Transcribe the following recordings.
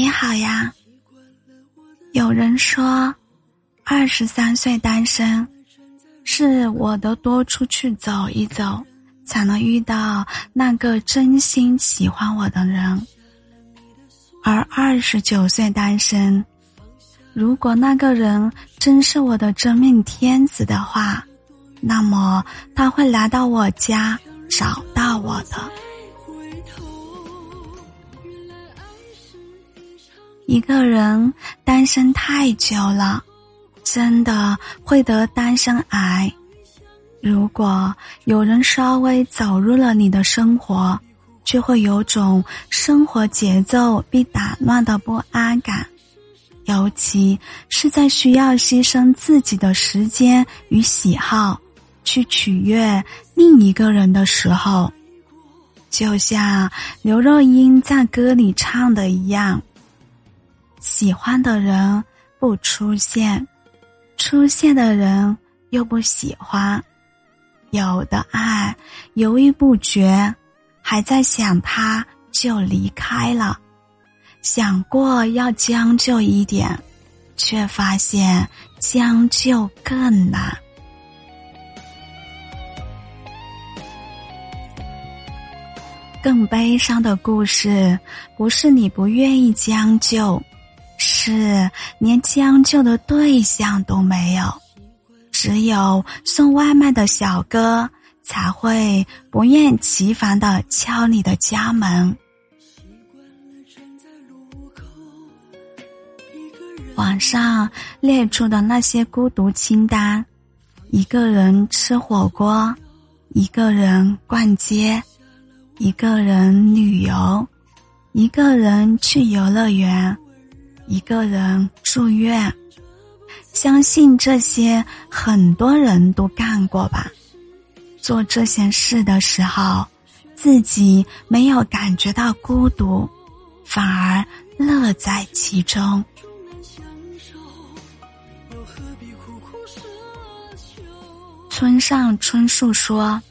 你好呀。有人说，二十三岁单身，是我得多出去走一走，才能遇到那个真心喜欢我的人。而二十九岁单身，如果那个人真是我的真命天子的话，那么他会来到我家找到我的。一个人单身太久了，真的会得单身癌。如果有人稍微走入了你的生活，就会有种生活节奏被打乱的不安感，尤其是在需要牺牲自己的时间与喜好去取悦另一个人的时候，就像刘若英在歌里唱的一样。喜欢的人不出现，出现的人又不喜欢，有的爱犹豫不决，还在想他就离开了，想过要将就一点，却发现将就更难。更悲伤的故事，不是你不愿意将就。是连将就的对象都没有，只有送外卖的小哥才会不厌其烦的敲你的家门。网上列出的那些孤独清单：一个人吃火锅，一个人逛街，一个人旅游，一个人去游乐园。一个人住院，相信这些很多人都干过吧。做这些事的时候，自己没有感觉到孤独，反而乐在其中。村上春树说：“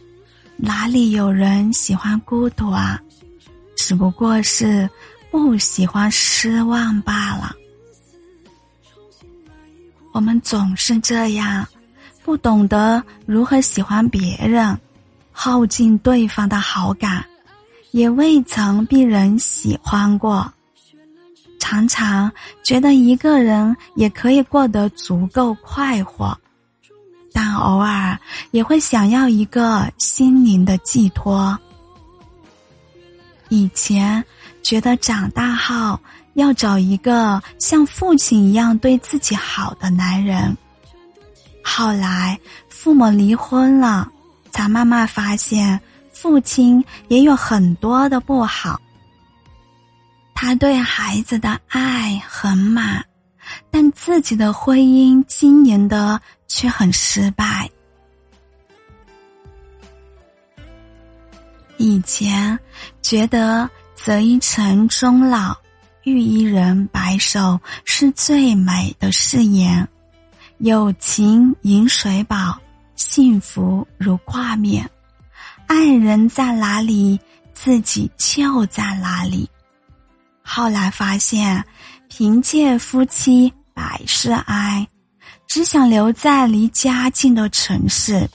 哪里有人喜欢孤独啊？只不过是……”不喜欢失望罢了。我们总是这样，不懂得如何喜欢别人，耗尽对方的好感，也未曾被人喜欢过。常常觉得一个人也可以过得足够快活，但偶尔也会想要一个心灵的寄托。以前。觉得长大后要找一个像父亲一样对自己好的男人。后来父母离婚了，才慢慢发现父亲也有很多的不好。他对孩子的爱很满，但自己的婚姻经营的却很失败。以前觉得。择一城终老，遇一人白首，是最美的誓言。有情饮水饱，幸福如挂面。爱人在哪里，自己就在哪里。后来发现，凭借夫妻百事哀，只想留在离家近的城市。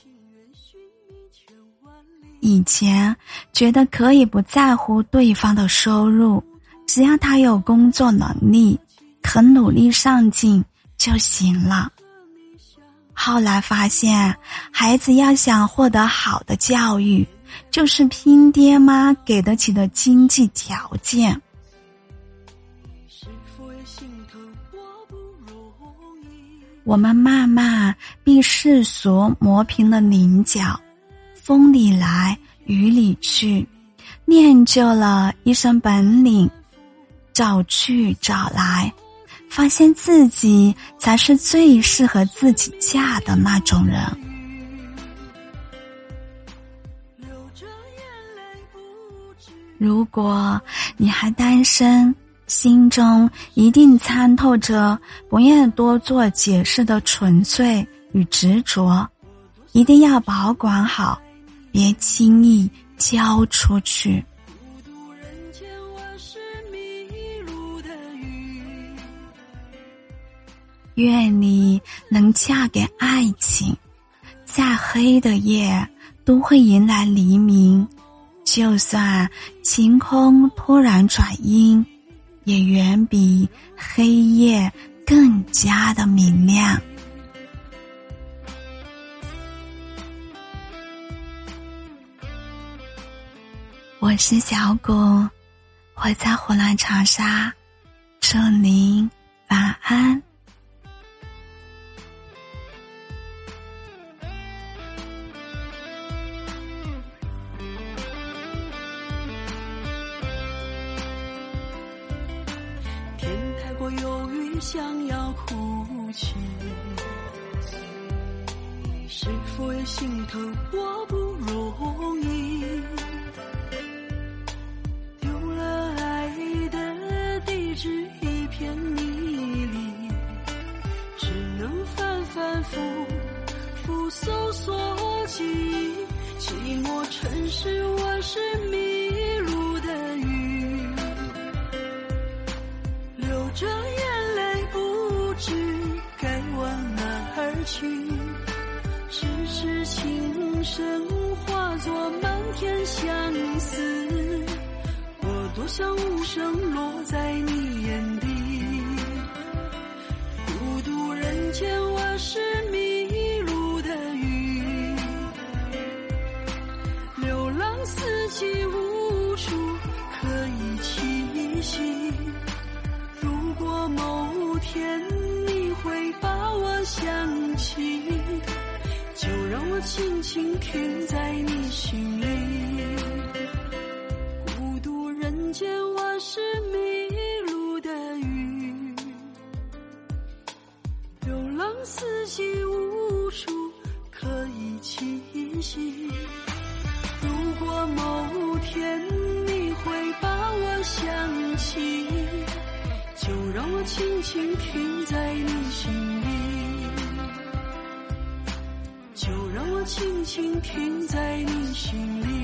以前觉得可以不在乎对方的收入，只要他有工作能力，肯努力上进就行了。后来发现，孩子要想获得好的教育，就是拼爹妈给得起的经济条件。我们慢慢被世俗磨平了棱角。风里来，雨里去，练就了一身本领，找去找来，发现自己才是最适合自己嫁的那种人。如果你还单身，心中一定参透着不愿多做解释的纯粹与执着，一定要保管好。别轻易交出去，愿你能嫁给爱情，再黑的夜都会迎来黎明，就算晴空突然转阴，也远比黑夜更加的明亮。我是小谷，我在湖南长沙，祝您晚安。天太过忧郁，想要哭泣，是否也心疼我不容易？搜索记忆，寂寞城市，我是迷路的鱼，流着眼泪，不知该往哪儿去。只是情深，化作漫天相思，我多想无声落在你眼底，孤独人间，既无处可以栖息。如果某天你会把我想起就让我轻轻停在你心想起。就让我轻轻停在你心里，就让我轻轻停在你心里。